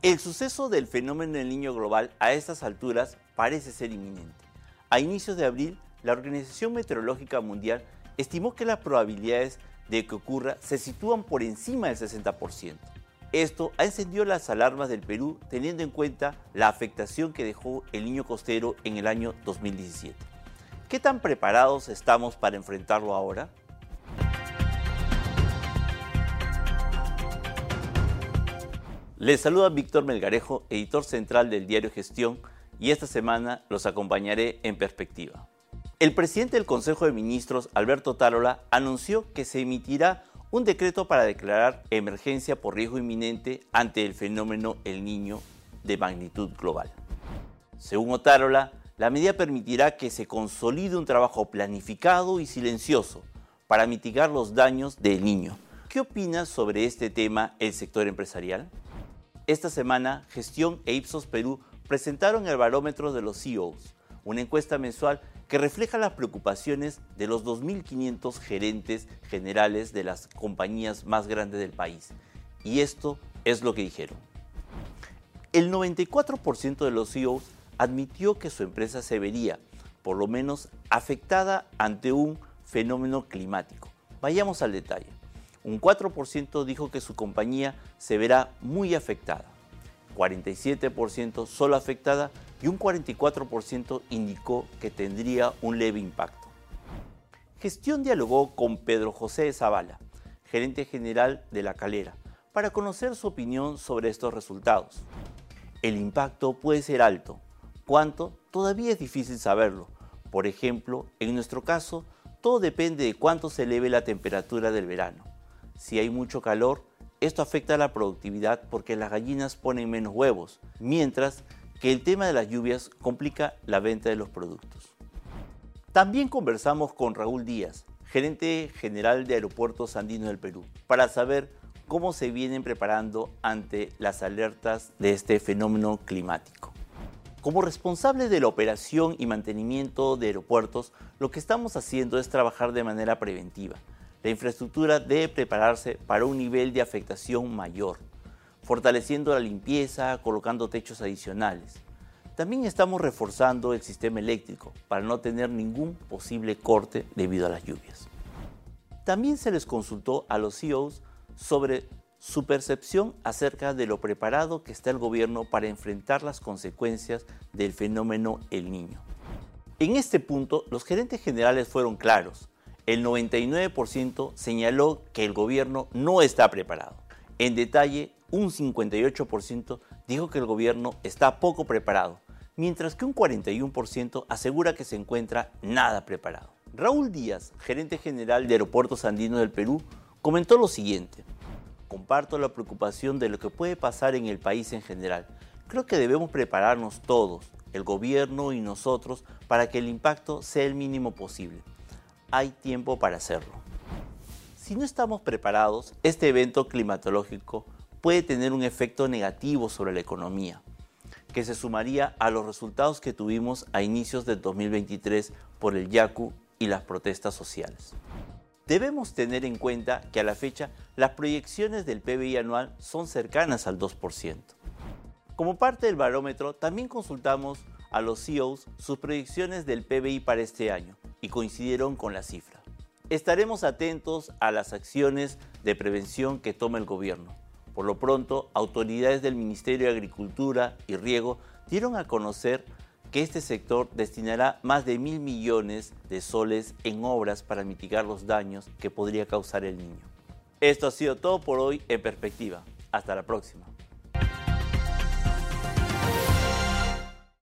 El suceso del fenómeno del niño global a estas alturas parece ser inminente. A inicios de abril, la Organización Meteorológica Mundial estimó que las probabilidades de que ocurra se sitúan por encima del 60%. Esto ha encendido las alarmas del Perú teniendo en cuenta la afectación que dejó el niño costero en el año 2017. ¿Qué tan preparados estamos para enfrentarlo ahora? Les saluda Víctor Melgarejo, editor central del diario Gestión, y esta semana los acompañaré en perspectiva. El presidente del Consejo de Ministros, Alberto Tarola, anunció que se emitirá un decreto para declarar emergencia por riesgo inminente ante el fenómeno El Niño de magnitud global. Según Otárola, la medida permitirá que se consolide un trabajo planificado y silencioso para mitigar los daños del niño. ¿Qué opina sobre este tema el sector empresarial? Esta semana, Gestión e Ipsos Perú presentaron el barómetro de los CEOs, una encuesta mensual que refleja las preocupaciones de los 2.500 gerentes generales de las compañías más grandes del país. Y esto es lo que dijeron. El 94% de los CEOs admitió que su empresa se vería, por lo menos, afectada ante un fenómeno climático. Vayamos al detalle. Un 4% dijo que su compañía se verá muy afectada, 47% solo afectada y un 44% indicó que tendría un leve impacto. Gestión dialogó con Pedro José Zavala, gerente general de La Calera, para conocer su opinión sobre estos resultados. El impacto puede ser alto. ¿Cuánto? Todavía es difícil saberlo. Por ejemplo, en nuestro caso, todo depende de cuánto se eleve la temperatura del verano si hay mucho calor, esto afecta a la productividad porque las gallinas ponen menos huevos, mientras que el tema de las lluvias complica la venta de los productos. También conversamos con Raúl Díaz, gerente general de Aeropuertos Andinos del Perú, para saber cómo se vienen preparando ante las alertas de este fenómeno climático. Como responsable de la operación y mantenimiento de aeropuertos, lo que estamos haciendo es trabajar de manera preventiva la infraestructura debe prepararse para un nivel de afectación mayor, fortaleciendo la limpieza, colocando techos adicionales. También estamos reforzando el sistema eléctrico para no tener ningún posible corte debido a las lluvias. También se les consultó a los CEOs sobre su percepción acerca de lo preparado que está el gobierno para enfrentar las consecuencias del fenómeno El Niño. En este punto, los gerentes generales fueron claros el 99% señaló que el gobierno no está preparado. En detalle, un 58% dijo que el gobierno está poco preparado, mientras que un 41% asegura que se encuentra nada preparado. Raúl Díaz, gerente general de Aeropuertos Andinos del Perú, comentó lo siguiente. Comparto la preocupación de lo que puede pasar en el país en general. Creo que debemos prepararnos todos, el gobierno y nosotros, para que el impacto sea el mínimo posible hay tiempo para hacerlo. Si no estamos preparados, este evento climatológico puede tener un efecto negativo sobre la economía, que se sumaría a los resultados que tuvimos a inicios del 2023 por el YACU y las protestas sociales. Debemos tener en cuenta que a la fecha las proyecciones del PBI anual son cercanas al 2%. Como parte del barómetro, también consultamos a los CEOs sus proyecciones del PBI para este año y coincidieron con la cifra. Estaremos atentos a las acciones de prevención que toma el gobierno. Por lo pronto, autoridades del Ministerio de Agricultura y Riego dieron a conocer que este sector destinará más de mil millones de soles en obras para mitigar los daños que podría causar el niño. Esto ha sido todo por hoy en perspectiva. Hasta la próxima.